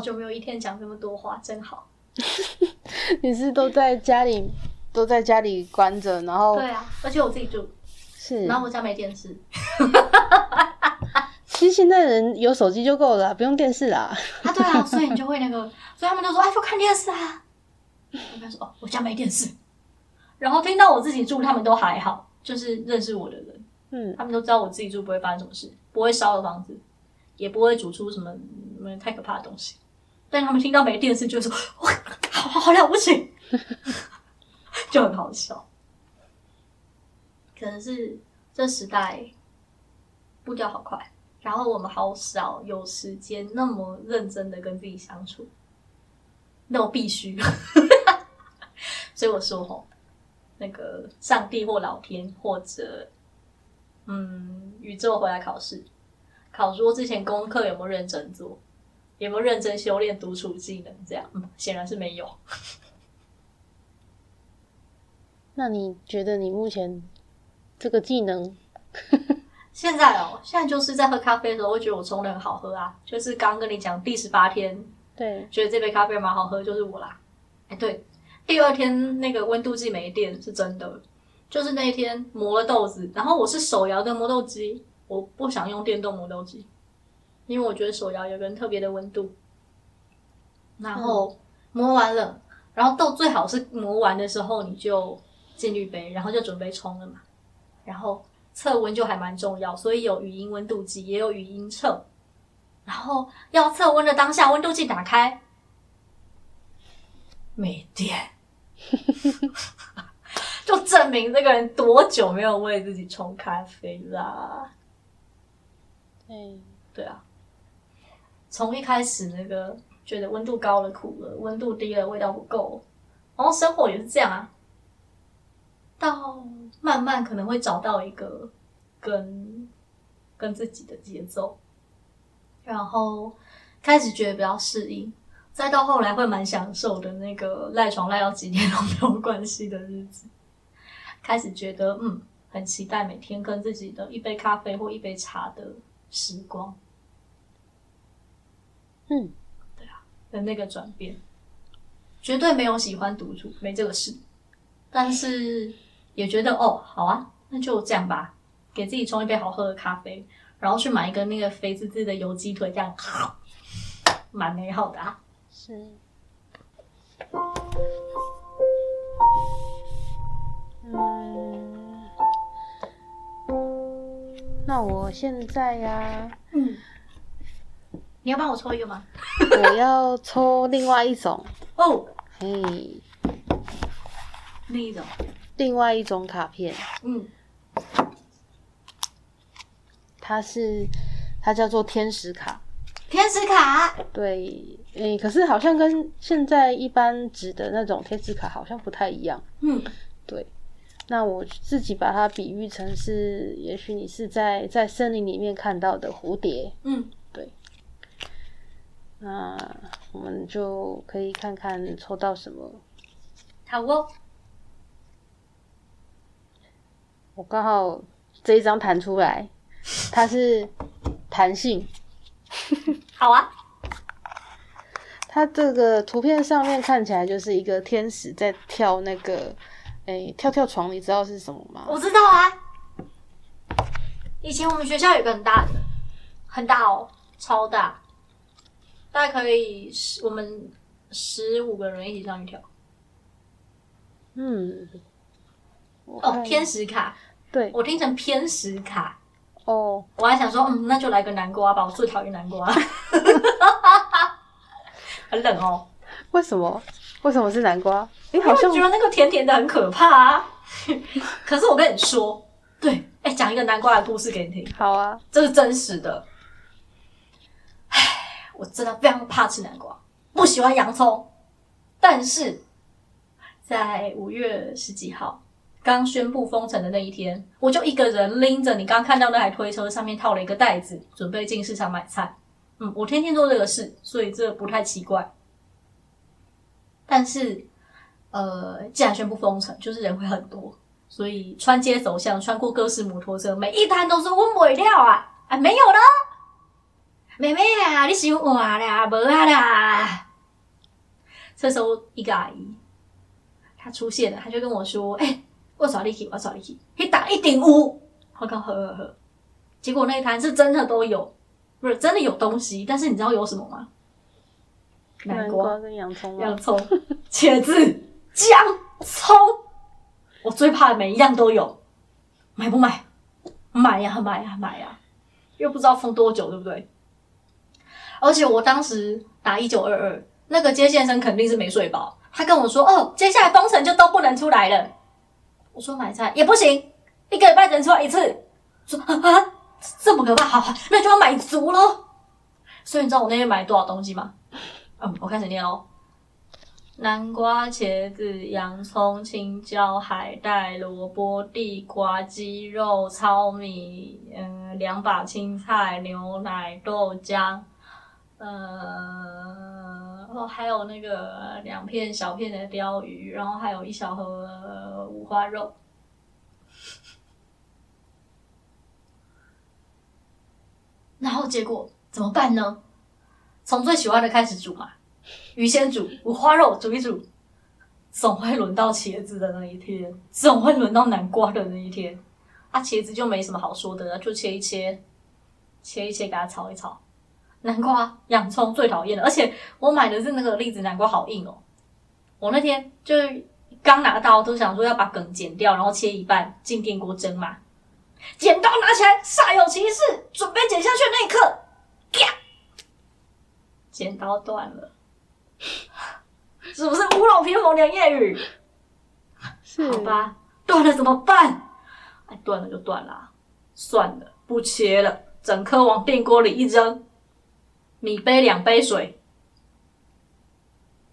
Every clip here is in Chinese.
好久没有一天讲这么多话，真好。你是都在家里，都在家里关着，然后对啊，而且我自己住，是，然后我家没电视。其实现在人有手机就够了，不用电视啦。啊，对啊，所以你就会那个，所以他们就说，哎，就看电视啊。我跟他说，哦，我家没电视。然后听到我自己住，他们都还好，就是认识我的人，嗯，他们都知道我自己住不会发生什么事，不会烧了房子，也不会煮出什么什么太可怕的东西。但他们听到没电视，就说，哇，好好了不起，就很好笑。可能是这时代步调好快。然后我们好少有时间那么认真的跟自己相处，那我必须，所以我说吼，那个上帝或老天或者嗯宇宙回来考试，考说之前功课有没有认真做，有没有认真修炼独处技能，这样，嗯，显然是没有。那你觉得你目前这个技能？现在哦，现在就是在喝咖啡的时候，会觉得我冲的很好喝啊。就是刚跟你讲第十八天，对，觉得这杯咖啡蛮好喝，就是我啦。哎，对，第二天那个温度计没电是真的，就是那一天磨了豆子，然后我是手摇的磨豆机，我不想用电动磨豆机，因为我觉得手摇有个特别的温度。然后磨完了，然后豆最好是磨完的时候你就进滤杯，然后就准备冲了嘛，然后。测温就还蛮重要，所以有语音温度计，也有语音测。然后要测温的当下，温度计打开，没电，就证明这个人多久没有为自己冲咖啡啦。对，对啊，从一开始那个觉得温度高了苦了，温度低了味道不够，然后生活也是这样啊。到慢慢可能会找到一个跟跟自己的节奏，然后开始觉得比较适应，再到后来会蛮享受的那个赖床赖到几天都没有关系的日子，开始觉得嗯很期待每天跟自己的一杯咖啡或一杯茶的时光，嗯，对啊的那个转变，绝对没有喜欢独处，没这个事，但是。也觉得哦，好啊，那就这样吧，给自己冲一杯好喝的咖啡，然后去买一个那个肥滋滋的油鸡腿，这样蛮美好的啊。是。嗯，那我现在呀，嗯，你要帮我抽一个吗？我要抽另外一种。哦，嘿，另一种。另外一种卡片，嗯，它是它叫做天使卡，天使卡，对，诶，可是好像跟现在一般指的那种天使卡好像不太一样，嗯，对，那我自己把它比喻成是，也许你是在在森林里面看到的蝴蝶，嗯，对，那我们就可以看看抽到什么，好哦。我刚好这一张弹出来，它是弹性。好啊，它这个图片上面看起来就是一个天使在跳那个，哎，跳跳床，你知道是什么吗？我知道啊。以前我们学校有个很大的，很大哦，超大，大概可以十我们十五个人一起上去跳。嗯，哦，天使卡。对，我听成偏食卡哦，我还想说，嗯，那就来个南瓜吧，我最讨厌南瓜，很冷哦。为什么？为什么是南瓜？你好像觉得那个甜甜的很可怕啊。可是我跟你说，对，哎，讲一个南瓜的故事给你听。好啊，这是真实的。我真的非常怕吃南瓜，不喜欢洋葱，但是在五月十几号。刚宣布封城的那一天，我就一个人拎着你刚看到那台推车，上面套了一个袋子，准备进市场买菜。嗯，我天天做这个事，所以这不太奇怪。但是，呃，既然宣布封城，就是人会很多，所以穿街走巷，穿过各式摩托车，每一摊都是温尾料啊！啊，没有了，妹妹啊，你想我啦，无啊啦。这时候一个阿姨，她出现了，她就跟我说：“哎、我找你去，我找你去，你打一顶屋。”我靠呵呵呵。结果那一摊是真的都有，不是真的有东西，但是你知道有什么吗？南瓜、跟洋葱？洋葱、茄子、姜、葱，我最怕的每一样都有，买不买？买呀，买呀，买呀，又不知道封多久，对不对？而且我当时打一九二二，那个接线生肯定是没睡饱，他跟我说：“哦，接下来封城就都不能出来了。”我说买菜也不行，一个礼拜只能出来一次。说啊，这么可怕，好，那就要买足喽。所以你知道我那天买多少东西吗？嗯，我开始念哦。南瓜、茄子、洋葱、青椒、海带、萝卜、地瓜、鸡肉、糙米，嗯，两把青菜、牛奶、豆浆，呃，然后，还有那个两片小片的鲷鱼，然后还有一小盒五花肉。然后结果怎么办呢？从最喜欢的开始煮嘛，鱼先煮，五花肉煮一煮，总会轮到茄子的那一天，总会轮到南瓜的那一天。啊，茄子就没什么好说的，就切一切，切一切，给它炒一炒。南瓜、洋葱最讨厌的，而且我买的是那个栗子南瓜，好硬哦。我那天就是刚拿到，都想说要把梗剪掉，然后切一半进电锅蒸嘛。剪刀拿起来，煞有其事，准备剪下去的那一刻，啪，剪刀断了，是不是屋漏偏逢连夜雨？是好吧，断了怎么办？哎，断了就断了，算了，不切了，整颗往电锅里一扔，米杯两杯水，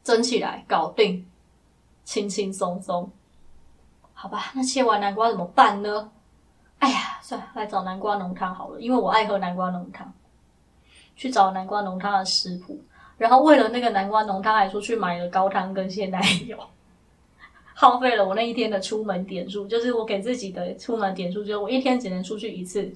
蒸起来，搞定，轻轻松松。好吧，那切完南瓜怎么办呢？哎呀，算了，来找南瓜浓汤好了，因为我爱喝南瓜浓汤。去找南瓜浓汤的食谱，然后为了那个南瓜浓汤，还出去买了高汤跟鲜奶油。耗费了我那一天的出门点数，就是我给自己的出门点数，就是我一天只能出去一次，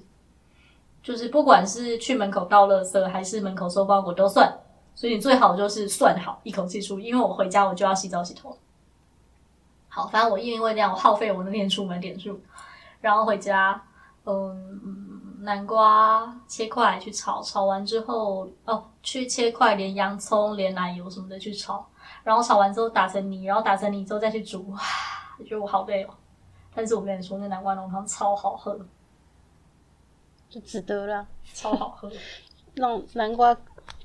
就是不管是去门口倒垃圾还是门口收包裹都算，所以你最好就是算好一口气出，因为我回家我就要洗澡洗头。好，反正我因为那样，我耗费我那天出门点数，然后回家，嗯，南瓜切块去炒，炒完之后哦，去切块连洋葱连奶油什么的去炒。然后炒完之后打成泥，然后打成泥之后再去煮，哇，我觉得我好累哦。但是我跟你说，那南瓜浓汤超好喝，就值得了。超好喝。让南瓜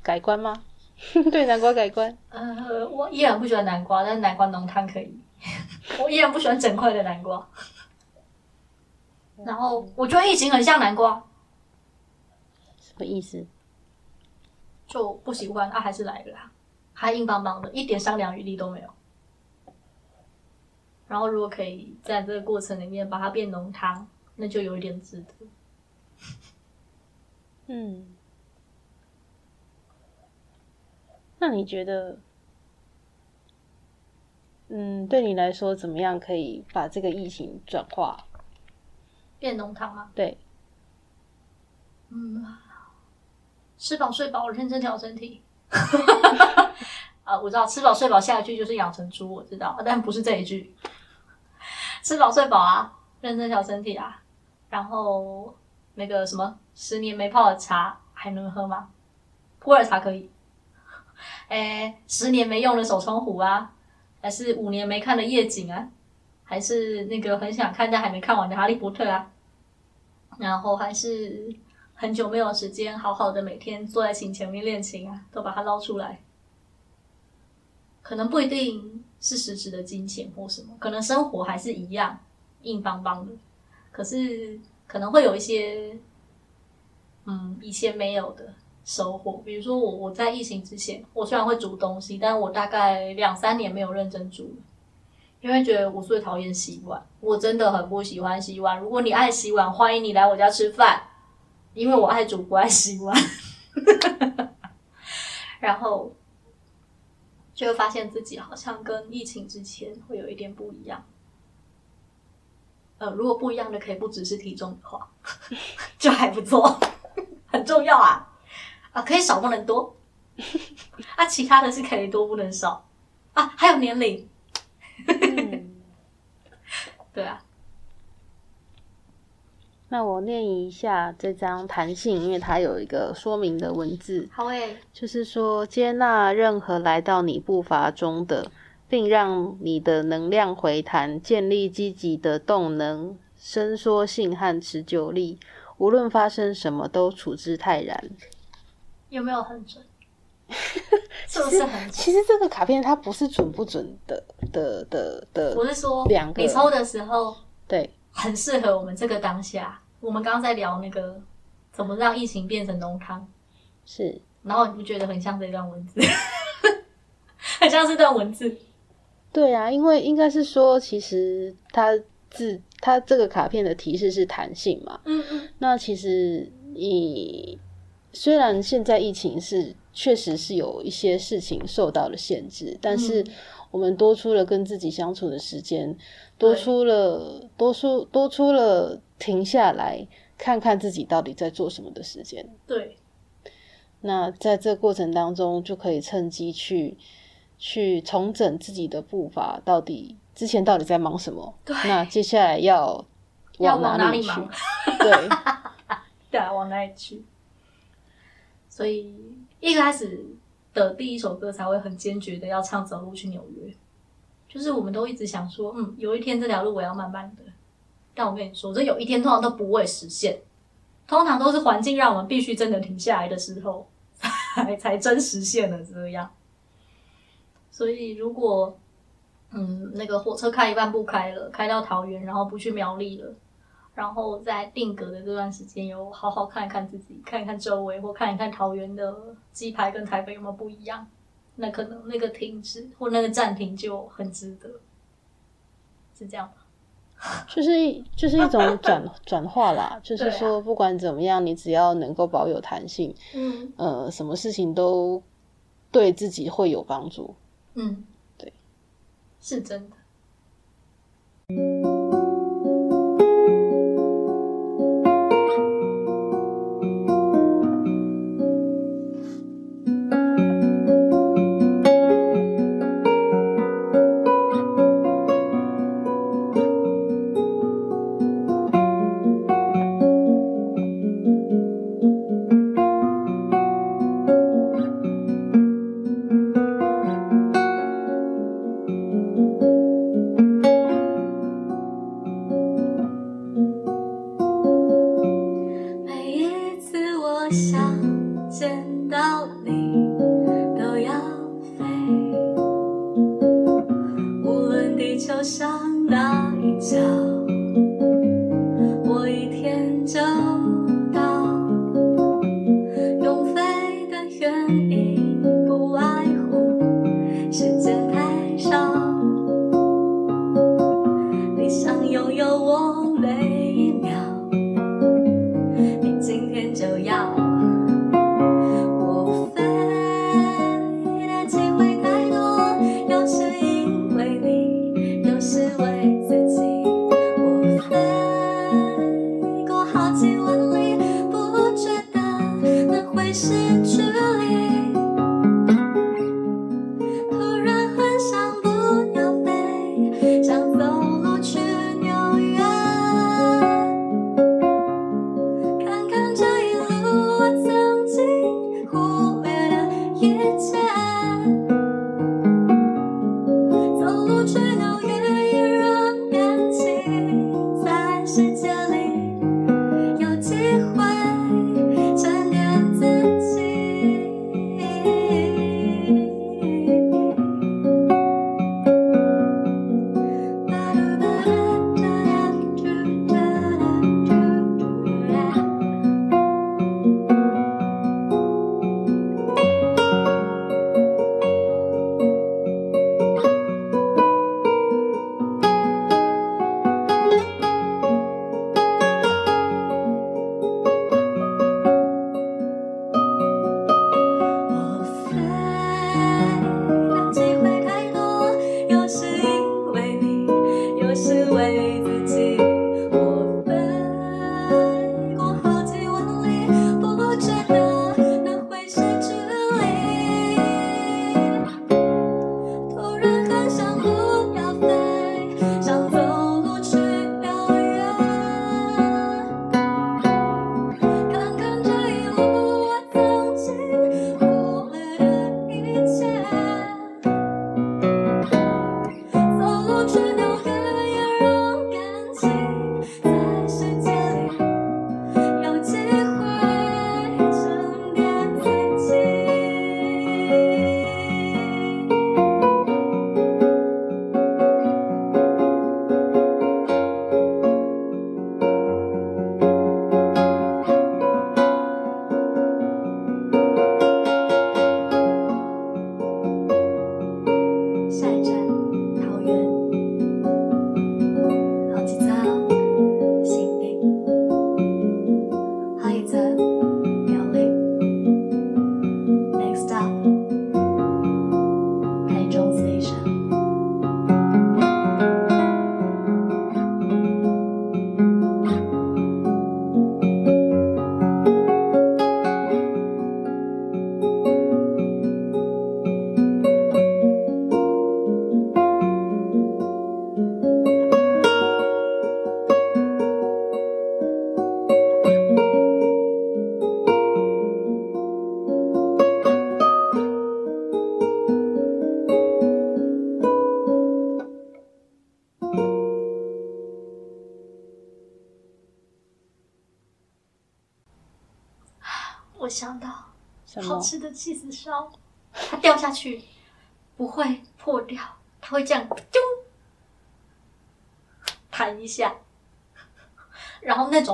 改观吗？对南瓜改观，呃，我依然不喜欢南瓜，但是南瓜浓汤可以。我依然不喜欢整块的南瓜。然后我觉得疫情很像南瓜，什么意思？就不喜欢啊，还是来了啦，还硬邦邦的，一点商量余地都没有。然后如果可以在这个过程里面把它变浓汤，那就有一点值得。嗯，那你觉得，嗯，对你来说怎么样可以把这个疫情转化？变浓汤吗？对，嗯，吃饱睡饱，认真调身体。啊，我知道吃饱睡饱下一句就是养成猪，我知道，但不是这一句。吃饱睡饱啊，认真调身体啊。然后那个什么，十年没泡的茶还能喝吗？普洱茶可以。哎，十年没用的手冲壶啊，还是五年没看的夜景啊，还是那个很想看但还没看完的哈利波特啊。然后还是很久没有时间好好的每天坐在琴前面练琴啊，都把它捞出来。可能不一定是实质的金钱或什么，可能生活还是一样硬邦邦的，可是可能会有一些嗯以前没有的收获。比如说我我在疫情之前，我虽然会煮东西，但我大概两三年没有认真煮了。因为觉得我最讨厌洗碗，我真的很不喜欢洗碗。如果你爱洗碗，欢迎你来我家吃饭，因为我爱煮不爱洗碗。然后就会发现自己好像跟疫情之前会有一点不一样。呃，如果不一样的可以不只是体重的话，就还不错，很重要啊。啊，可以少不能多。啊，其他的是可以多不能少。啊，还有年龄，嗯。对啊，那我念一下这张弹性，因为它有一个说明的文字，好诶，就是说接纳任何来到你步伐中的，并让你的能量回弹，建立积极的动能、伸缩性和持久力。无论发生什么，都处之泰然。有没有很准？是不是很准？其实这个卡片它不是准不准的的的的，我是说，两个你抽的时候对很适合我们这个当下。我们刚刚在聊那个怎么让疫情变成浓汤，是然后你不觉得很像这段文字？很像这段文字，对啊，因为应该是说，其实它自它这个卡片的提示是弹性嘛，嗯嗯，那其实你虽然现在疫情是确实是有一些事情受到了限制，但是嗯。我们多出了跟自己相处的时间，多出了多出多出了停下来看看自己到底在做什么的时间。对，那在这过程当中，就可以趁机去去重整自己的步伐，到底之前到底在忙什么？对那接下来要 要往里去？往哪里忙？对，对啊，往哪里去？所以一开始的第一首歌才会很坚决的要唱《走路去纽约》，就是我们都一直想说，嗯，有一天这条路我要慢慢的。但我跟你说，这有一天通常都不会实现，通常都是环境让我们必须真的停下来的时候，才才真实现了这样。所以如果嗯那个火车开一半不开了，开到桃园，然后不去苗栗了。然后在定格的这段时间，有好好看一看自己，看一看周围，或看一看桃园的鸡排跟台北有没有不一样。那可能那个停止或那个暂停就很值得，是这样吧？就是一就是一种转转化啦，就是说不管怎么样，你只要能够保有弹性，嗯呃，什么事情都对自己会有帮助。嗯，对，是真的。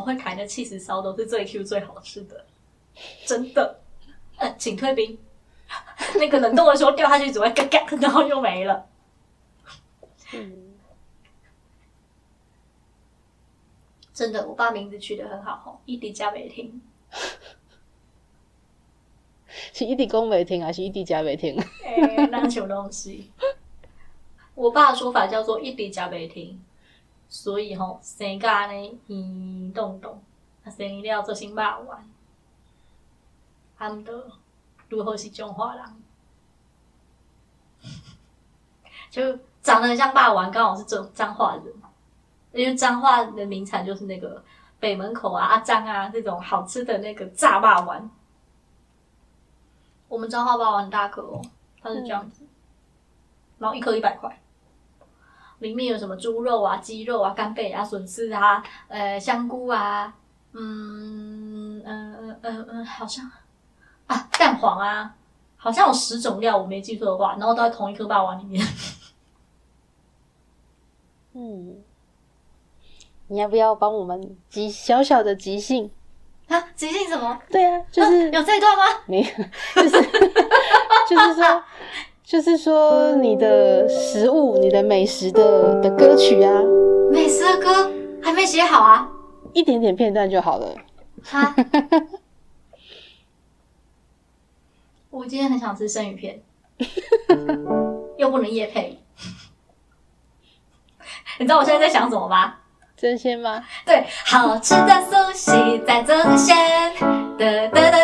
会弹的气死烧都是最 Q 最好吃的，真的。呃，请退兵，那个冷冻的时候掉下去只会嘎嘎，然后又没了。嗯，真的，我爸名字取得很好哦，一滴加美听。是一滴公没听，还是一滴食袂听？哎，那什么东西？我爸的说法叫做一滴加袂听，所以吼、生甲呢移动动，啊生了做新肉丸，他们的如何是中华人？就长得很像霸王，刚好是这彰化人，因为彰化的名产就是那个北门口啊、阿张啊这种好吃的那个炸霸丸。我们彰化霸王很大颗哦，它是这样子，然后一颗一百块，里面有什么猪肉啊、鸡肉啊、干贝啊、笋丝啊、呃香菇啊，嗯嗯嗯嗯嗯，好像啊蛋黄啊，好像有十种料，我没记错的话，然后都在同一颗霸王里面。嗯，你要不要帮我们即小小的即兴？啊，即兴什么？对啊，就是有这一段吗？没有，就是 就是说，就是说你的食物、你的美食的的歌曲啊，美食的歌还没写好啊！一点点片段就好了。哈，我今天很想吃生鱼片，又不能夜配。你知道我现在在想什么吗？真鲜吗？对，好吃的苏西在这线，哒哒哒哒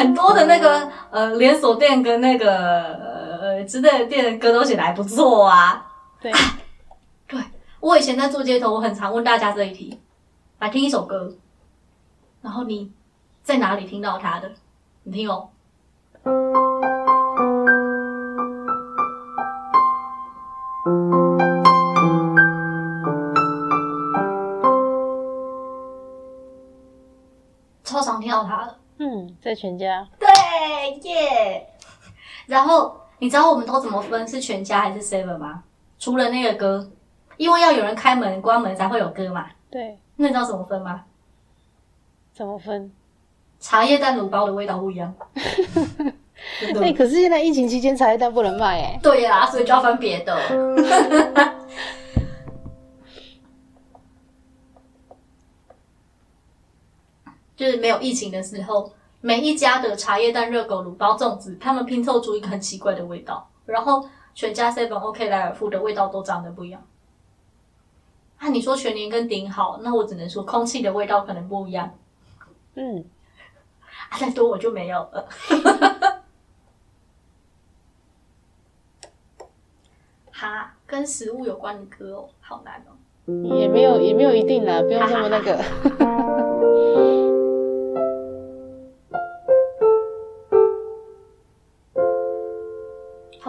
很多的那个呃连锁店跟那个呃之类的店的歌都写的还不错啊。对，对我以前在做街头，我很常问大家这一题：来听一首歌，然后你在哪里听到它的？你听哦。超嗯，在全家。对耶。然后你知道我们都怎么分是全家还是 seven 吗？除了那个歌，因为要有人开门关门才会有歌嘛。对，那你知道怎么分吗？怎么分？茶叶蛋卤包的味道不一样。哎、可是现在疫情期间茶叶蛋不能卖哎。对呀、所以就要分别的。就是没有疫情的时候，每一家的茶叶蛋、热狗、卤包、粽子，他们拼凑出一个很奇怪的味道。然后全家、seven、OK、莱尔富的味道都长得不一样。啊，你说全年跟顶好，那我只能说空气的味道可能不一样。嗯，啊，再多我就没有了。哈，跟食物有关的歌哦，好难哦。也没有也没有一定啦，不用那么那个。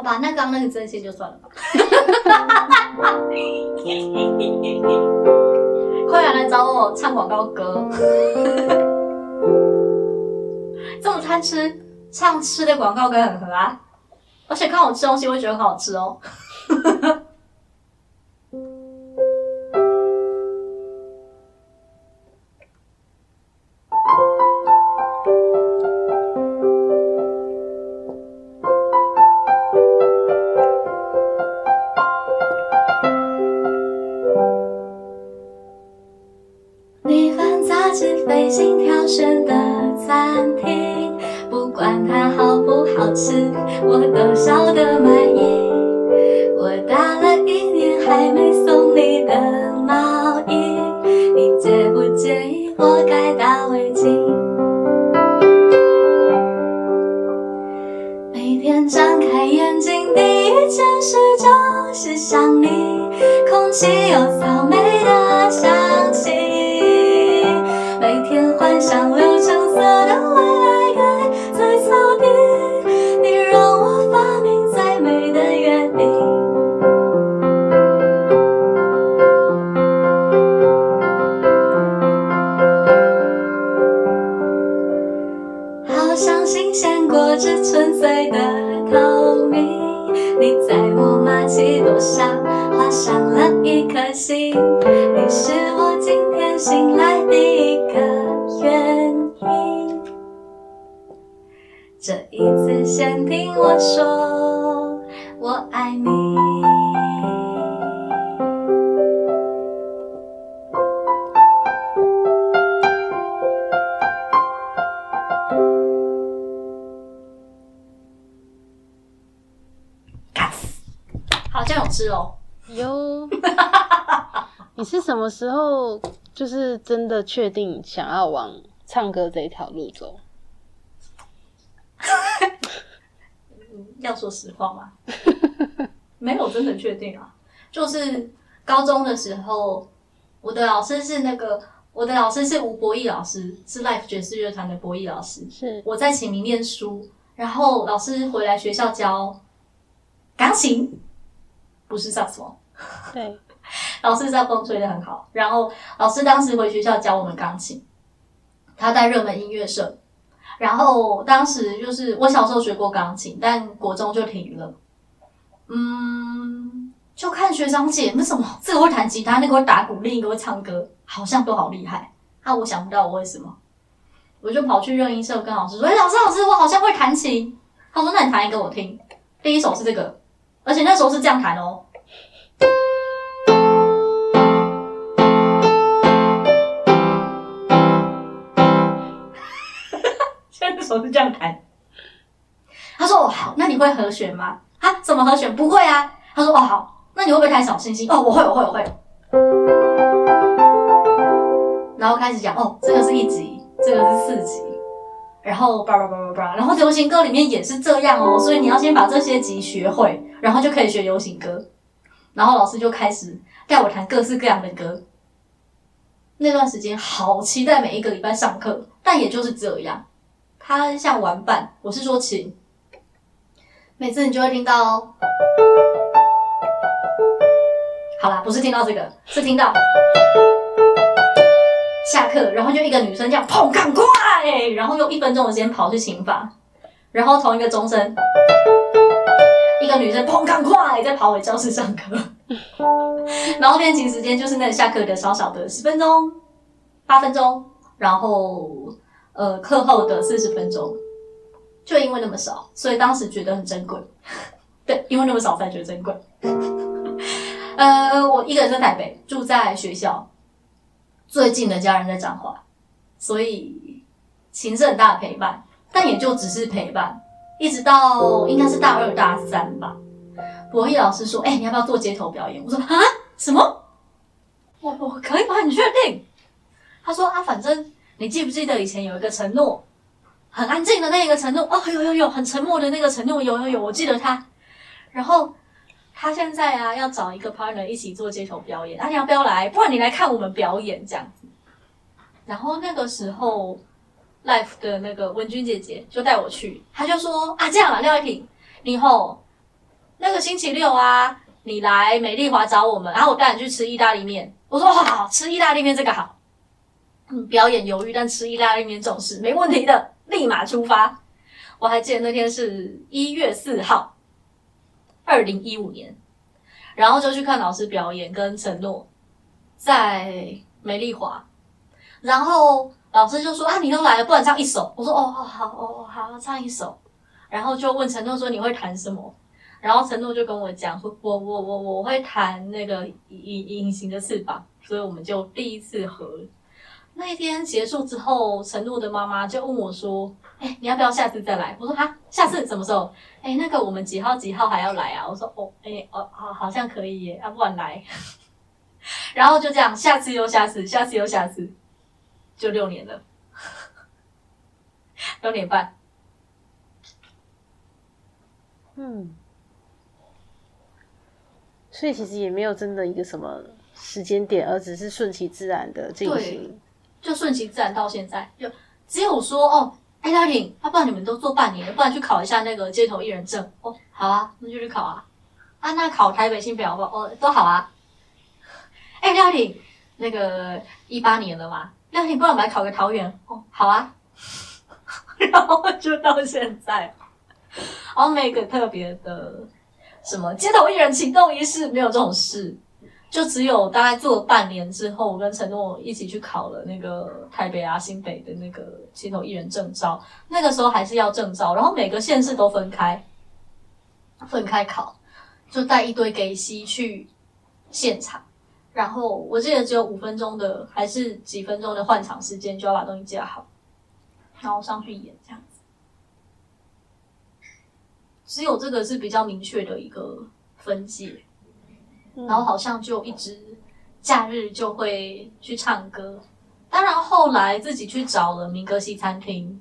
好吧，那刚刚那个真心就算了吧。快点来找我唱广告歌。这么贪吃，唱吃的广告歌很合啊。而且看我吃东西会觉得很好吃哦。时候就是真的确定想要往唱歌这一条路走？嗯 要说实话吗？没有真的确定啊，就是高中的时候，我的老师是那个，我的老师是吴博义老师，是 Life 爵士乐团的博义老师。是我在启明念书，然后老师回来学校教钢琴，不是萨克斯风。对，老师萨克斯风吹得很好，然后老师当时回学校教我们钢琴，他带热门音乐社，然后当时就是我小时候学过钢琴，但国中就停了。嗯，就看学长姐那什么，这个会弹吉他，那个会打鼓，另一个会唱歌，好像都好厉害。啊，我想不到我为什么，我就跑去热音社跟老师说：“哎、老师，老师，我好像会弹琴。”他说：“那你弹一个我听。”第一首是这个，而且那时候是这样弹哦。现在那首是这样弹。他说：“哦，好，那你会和弦吗？啊，怎么和弦？不会啊。”他说：“哦，好，那你会不会弹小星星？哦，我会，我会，我会。”然后开始讲：“哦，这个是一级，这个是四级，然后叭叭叭叭叭，然后流行歌里面也是这样哦，所以你要先把这些级学会，然后就可以学流行歌。”然后老师就开始带我弹各式各样的歌。那段时间好期待每一个礼拜上课，但也就是这样，它像玩伴。我是说琴，每次你就会听到。好啦，不是听到这个，是听到下课，然后就一个女生这样砰，赶快，然后用一分钟的时间跑去琴房，然后同一个钟声，一个女生砰，赶快再跑回教室上课。然后练琴时间就是那下课的少少的十分钟、八分钟，然后呃课后的四十分钟，就因为那么少，所以当时觉得很珍贵。对，因为那么少才觉得珍贵。呃，我一个人在台北，住在学校，最近的家人在彰化，所以琴是很大的陪伴，但也就只是陪伴，一直到应该是大二大三吧。博弈老师说：“哎、你要不要做街头表演？”我说：“啊，什么？我我可以吗？你确定？”他说：“啊，反正你记不记得以前有一个承诺，很安静的那一个承诺？哦，有有有，很沉默的那个承诺，有有有，我记得他。然后他现在啊，要找一个 partner 一起做街头表演，啊，你要不要来？不然你来看我们表演这样子。然后那个时候，Life 的那个文君姐姐就带我去，她就说：啊，这样啊，廖一婷，你以后那个星期六啊，你来美丽华找我们，然后我带你去吃意大利面。我说好好，吃意大利面这个好。表演犹豫，但吃意大利面这种事没问题的，立马出发。我还记得那天是一月四号，二零一五年，然后就去看老师表演跟承诺，在美丽华。然后老师就说啊，你都来了，不然唱一首。我说哦，好好哦，好，唱一首。然后就问承诺说你会弹什么？然后承诺就跟我讲说，我我我我会弹那个隐隐形的翅膀，所以我们就第一次合。那一天结束之后，陈露的妈妈就问我说：“哎、你要不要下次再来？”我说：“哈，下次什么时候？”哎、那个我们几号几号还要来啊？我说：“哦，哎、哦，好，好像可以耶，要、不然来。”然后就这样，下次又下次，下次又下次，就六年了，六年半。嗯，所以其实也没有真的一个什么时间点，而只是顺其自然的进行。就顺其自然到现在，就只有说哦，哎，大婷，要、不然你们都做半年了，不然去考一下那个街头艺人证。哦，好啊，那就去考啊。啊，那考台北新北好不？哦，都好啊。哎，廖婷，那个一八年了嘛，廖婷，不然我们来考个桃园。哦，好啊。然后就到现在，然后每个特别的什么街头艺人启动仪式，没有这种事。就只有大概做了半年之后，我跟陈诺一起去考了那个台北啊、新北的那个街头艺人证照。那个时候还是要证照，然后每个县市都分开，分开考，就带一堆给西去现场。然后我记得只有五分钟的，还是几分钟的换场时间，就要把东西架好，然后上去演这样子。只有这个是比较明确的一个分界。然后好像就一直假日就会去唱歌，当然后来自己去找了民歌西餐厅，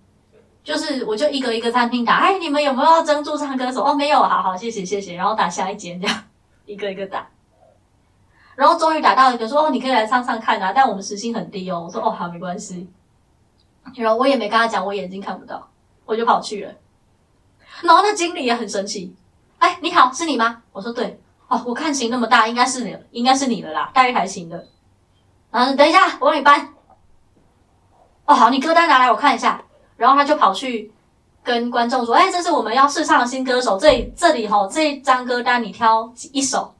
就是我就一个一个餐厅打，哎，你们有没有要争驻唱歌？手？哦，没有，好好，谢谢谢谢，然后打下一间这样，一个一个打，然后终于打到一个说，哦，你可以来唱唱看啊，但我们时薪很低哦，我说哦好，没关系，然后我也没跟他讲我眼睛看不到，我就跑去了，然后那经理也很生气，哎，你好，是你吗？我说对。哦，我看型那么大，应该是你，应该是你的啦，待遇还行的。然后等一下，我帮你搬。哦，好，你歌单拿来我看一下。然后他就跑去跟观众说：“哎，这是我们要试唱的新歌手，这里这里哈，这一张歌单你挑一首。”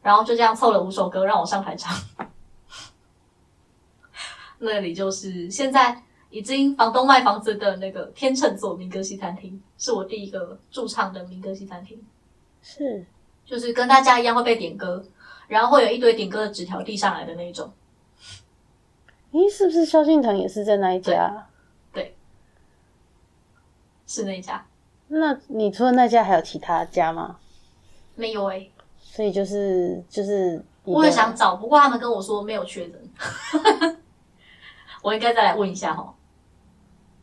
然后就这样凑了五首歌让我上台唱。那里就是现在已经房东卖房子的那个天秤座民歌西餐厅，是我第一个驻唱的民歌西餐厅。是。就是跟大家一样会被点歌，然后会有一堆点歌的纸条递上来的那种。咦，是不是萧敬腾也是在那一家？对，是那一家。那你除了那家还有其他家吗？没有哎。所以就是就是，我也想找，不过他们跟我说没有缺人。我应该再来问一下哦。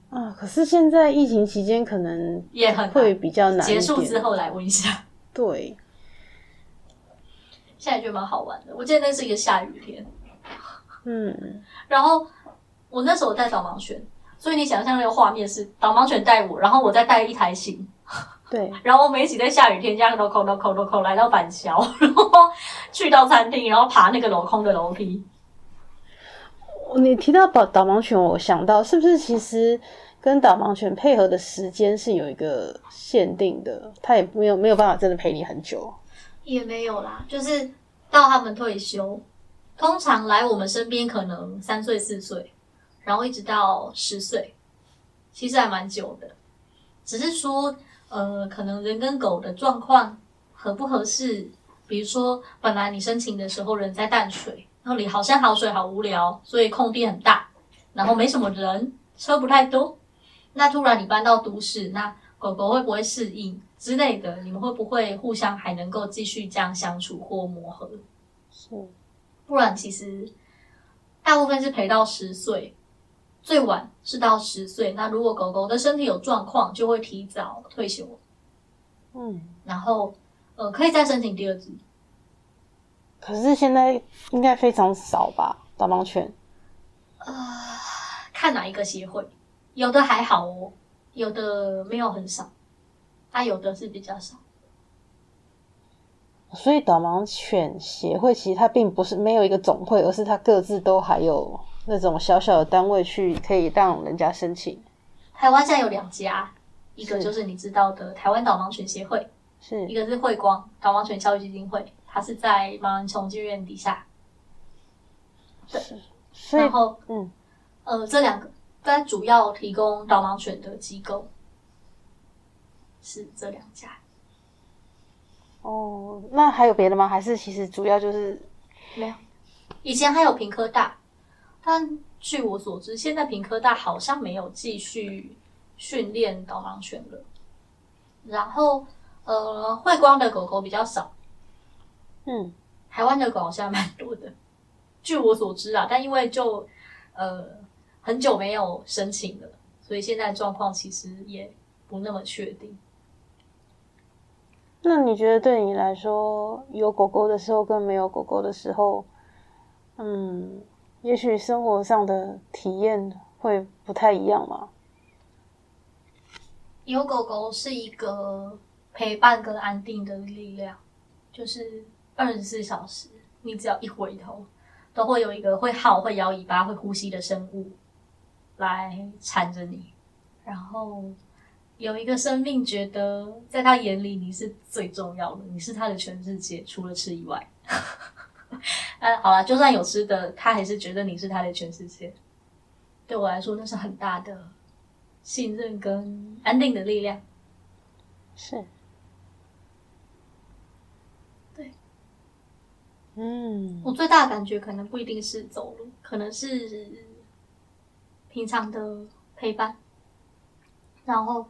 啊，可是现在疫情期间可能也很会比较难。结束之后来问一下。对。现在觉得蛮好玩的。我记得那是一个下雨天，嗯，然后我那时候带导盲犬，所以你想象那个画面是导盲犬带我，然后我再带一台琴，对，然后我们一起在下雨天这样镂空镂空镂空来到板桥，然后去到餐厅，然后爬那个镂空的楼梯。你提到导导盲犬，我想到是不是其实跟导盲犬配合的时间是有一个限定的，它也没有没有办法真的陪你很久。也没有啦，就是到他们退休，通常来我们身边可能三岁四岁，然后一直到十岁，其实还蛮久的。只是说，呃，可能人跟狗的状况合不合适，比如说本来你申请的时候人在淡水，那里好山好水好无聊，所以空地很大，然后没什么人，车不太多。那突然你搬到都市，那狗狗会不会适应？之类的，你们会不会互相还能够继续这样相处或磨合？是，不然其实大部分是陪到十岁，最晚是到十岁。那如果狗狗的身体有状况，就会提早退休。嗯，然后呃，可以再申请第二只。可是现在应该非常少吧？导盲犬？呃，看哪一个协会，有的还好哦，有的没有很少。它有的是比较少，所以导盲犬协会其实它并不是没有一个总会，而是它各自都还有那种小小的单位去可以让人家申请。台湾现在有两家，一个就是你知道的台湾导盲犬协会，是一个是慧光导盲犬教育基金会，它是在盲人重建院底下。对，然后嗯呃，这两个在主要提供导盲犬的机构。是这两家哦，那还有别的吗？还是其实主要就是没有？以前还有平科大，但据我所知，现在平科大好像没有继续训练导盲犬了。然后，呃，慧光的狗狗比较少，嗯，台湾的狗好像蛮多的。据我所知啊，但因为就呃很久没有申请了，所以现在状况其实也不那么确定。那你觉得对你来说，有狗狗的时候跟没有狗狗的时候，嗯，也许生活上的体验会不太一样吗？有狗狗是一个陪伴跟安定的力量，就是二十四小时，你只要一回头，都会有一个会号、会摇尾巴、会呼吸的生物来缠着你，然后有一个生命觉得在他眼里你是最重要的，你是他的全世界，除了吃以外。呃，好了，就算有吃的，他还是觉得你是他的全世界。对我来说，那是很大的信任跟安定的力量。是，对，嗯，我最大的感觉可能不一定是走路，可能是平常的陪伴。然后，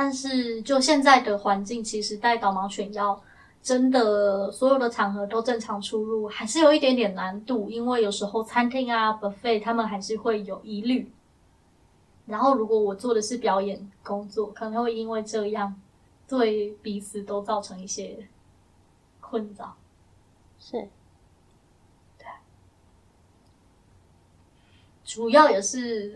但是就现在的环境，其实带导盲犬要真的所有的场合都正常出入，还是有一点点难度，因为有时候餐厅啊、buffet 他们还是会有疑虑。然后，如果我做的是表演工作，可能会因为这样对彼此都造成一些困扰。是，主要也是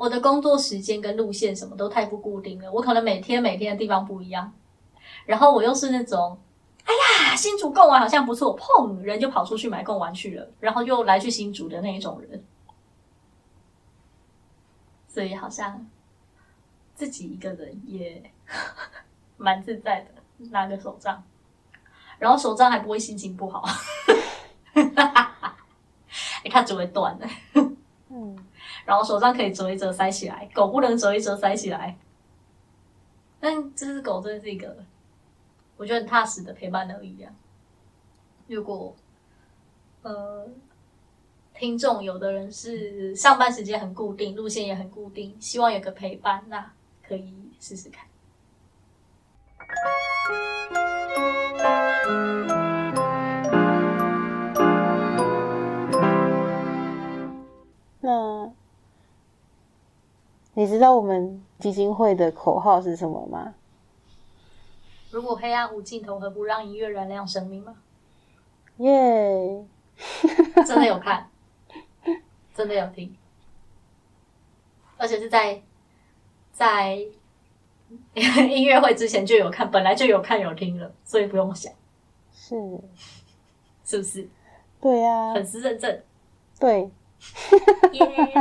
我的工作时间跟路线什么都太不固定了，我可能每天每天的地方不一样，然后我又是那种，哎呀，新竹贡丸好像不错，砰，人就跑出去买贡丸去了，然后又来去新竹的那一种人，所以好像自己一个人也 蛮自在的，拿个手杖，然后手杖还不会心情不好，哎，它只会断的。嗯，然后手上可以折一折塞起来，狗不能折一折塞起来。但这只狗真的是一个我觉得很踏实的陪伴的力量。如果呃听众有的人是上班时间很固定，路线也很固定，希望有个陪伴，那可以试试看。道我们基金会的口号是什么吗？如果黑暗无尽头，何不让音乐燃亮生命吗？耶、真的有看，真的有听，而且是在在 音乐会之前就有看，本来就有看有听了，所以不用想，是，是不是？对呀、粉丝认证，对，耶！